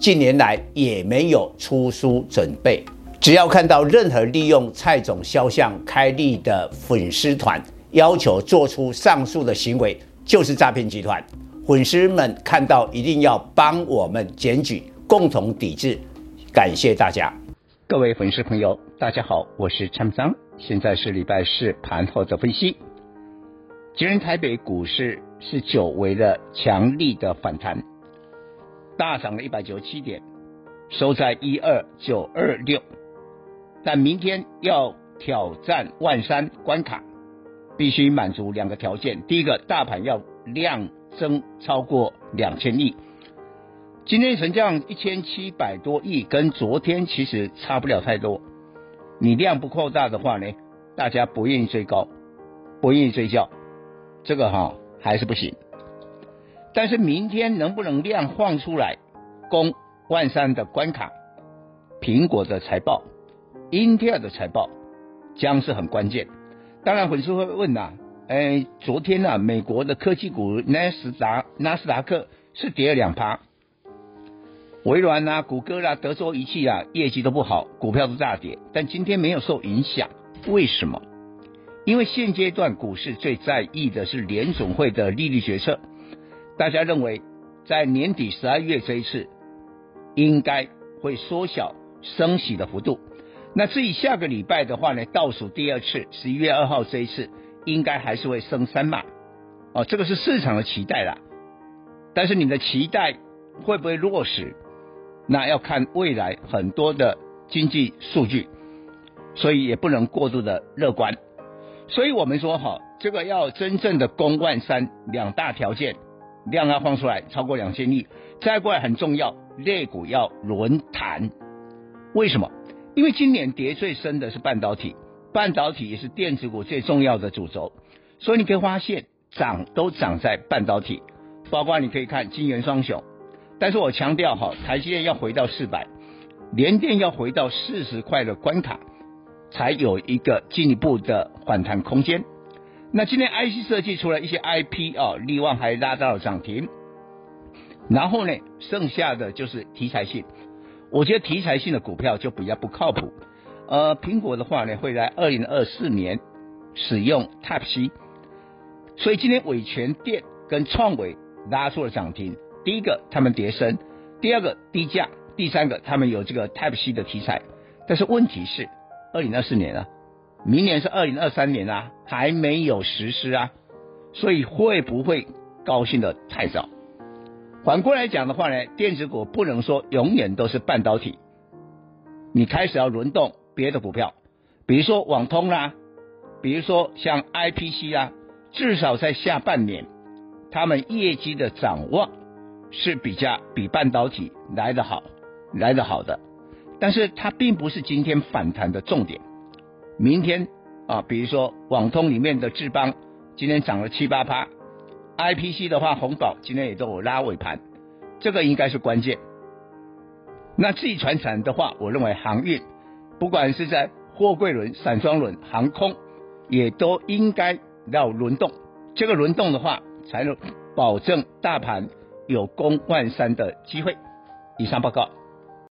近年来也没有出书准备。只要看到任何利用蔡总肖像开立的粉丝团，要求做出上述的行为，就是诈骗集团。粉丝们看到一定要帮我们检举，共同抵制。感谢大家。各位粉丝朋友，大家好，我是蔡明彰，现在是礼拜四盘后的分析。今天台北股市是久违的强力的反弹，大涨了一百九十七点，收在一二九二六。但明天要挑战万三关卡，必须满足两个条件：第一个，大盘要量增超过两千亿。今天成交一千七百多亿，跟昨天其实差不了太多。你量不扩大的话呢，大家不愿意追高，不愿意追高，这个哈还是不行。但是明天能不能量放出来，攻万三的关卡？苹果的财报、英特尔的财报将是很关键。当然粉丝会问呐、啊，哎，昨天呢、美国的科技股纳斯达纳斯达克是跌了两趴。微软啊、谷歌啦、啊、德州仪器啊，业绩都不好，股票都大跌。但今天没有受影响，为什么？因为现阶段股市最在意的是联总会的利率决策。大家认为，在年底十二月这一次，应该会缩小升息的幅度。那至于下个礼拜的话呢，倒数第二次，十一月二号这一次，应该还是会升三码。哦，这个是市场的期待啦。但是你的期待会不会落实？那要看未来很多的经济数据，所以也不能过度的乐观。所以我们说哈，这个要真正的攻万三，两大条件，量要放出来超过两千亿，再过来很重要，类股要轮弹。为什么？因为今年跌最深的是半导体，半导体也是电子股最重要的主轴，所以你可以发现涨都涨在半导体，包括你可以看晶圆双雄。但是我强调哈，台积电要回到四百，联电要回到四十块的关卡，才有一个进一步的反弹空间。那今天 IC 设计出来一些 IP 啊，力旺还拉到了涨停。然后呢，剩下的就是题材性，我觉得题材性的股票就比较不靠谱。呃，苹果的话呢，会在二零二四年使用 Type C，所以今天伟权电跟创维拉出了涨停。第一个，他们跌深；第二个，低价；第三个，他们有这个 Type C 的题材。但是问题是，二零二四年啊，明年是二零二三年啊，还没有实施啊，所以会不会高兴的太早？反过来讲的话呢，电子股不能说永远都是半导体，你开始要轮动别的股票，比如说网通啦、比如说像 IPC 啊，至少在下半年，他们业绩的展望。是比较比半导体来得好，来得好的，但是它并不是今天反弹的重点。明天啊，比如说网通里面的智邦今天涨了七八趴，IPC 的话红宝今天也都有拉尾盘，这个应该是关键。那自己传产的话，我认为航运不管是在货柜轮、散装轮、航空，也都应该要轮动。这个轮动的话，才能保证大盘。有攻万三的机会。以上报告。